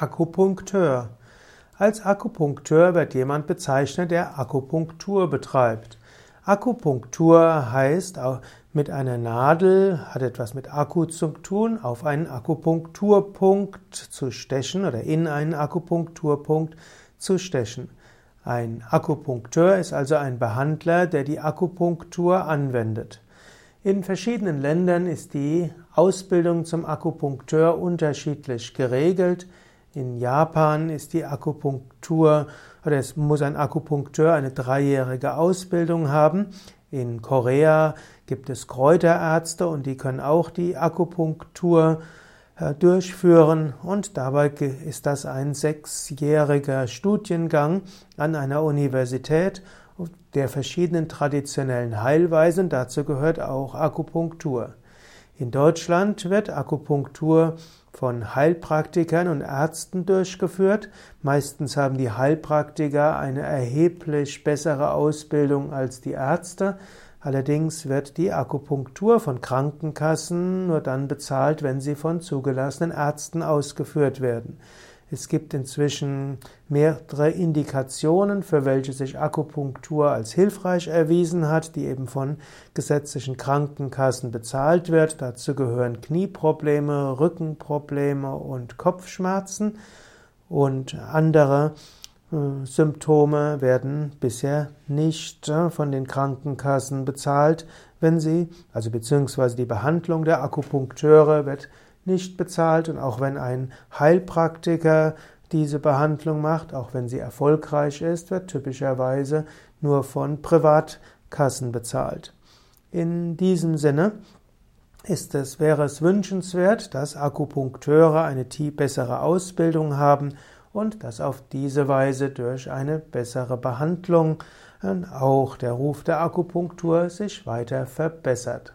Akupunkteur. Als Akupunkteur wird jemand bezeichnet, der Akupunktur betreibt. Akupunktur heißt, mit einer Nadel hat etwas mit Akku zu tun, auf einen Akupunkturpunkt zu stechen oder in einen Akupunkturpunkt zu stechen. Ein Akupunkteur ist also ein Behandler, der die Akupunktur anwendet. In verschiedenen Ländern ist die Ausbildung zum Akupunkteur unterschiedlich geregelt. In Japan ist die Akupunktur oder es muss ein Akupunkteur eine dreijährige Ausbildung haben. In Korea gibt es Kräuterärzte und die können auch die Akupunktur äh, durchführen und dabei ist das ein sechsjähriger Studiengang an einer Universität der verschiedenen traditionellen Heilweisen. Dazu gehört auch Akupunktur. In Deutschland wird Akupunktur von Heilpraktikern und Ärzten durchgeführt. Meistens haben die Heilpraktiker eine erheblich bessere Ausbildung als die Ärzte. Allerdings wird die Akupunktur von Krankenkassen nur dann bezahlt, wenn sie von zugelassenen Ärzten ausgeführt werden. Es gibt inzwischen mehrere Indikationen, für welche sich Akupunktur als hilfreich erwiesen hat, die eben von gesetzlichen Krankenkassen bezahlt wird. Dazu gehören Knieprobleme, Rückenprobleme und Kopfschmerzen. Und andere äh, Symptome werden bisher nicht äh, von den Krankenkassen bezahlt, wenn sie, also beziehungsweise die Behandlung der Akupunkteure wird nicht bezahlt und auch wenn ein Heilpraktiker diese Behandlung macht, auch wenn sie erfolgreich ist, wird typischerweise nur von Privatkassen bezahlt. In diesem Sinne ist es, wäre es wünschenswert, dass Akupunkteure eine bessere Ausbildung haben und dass auf diese Weise durch eine bessere Behandlung auch der Ruf der Akupunktur sich weiter verbessert.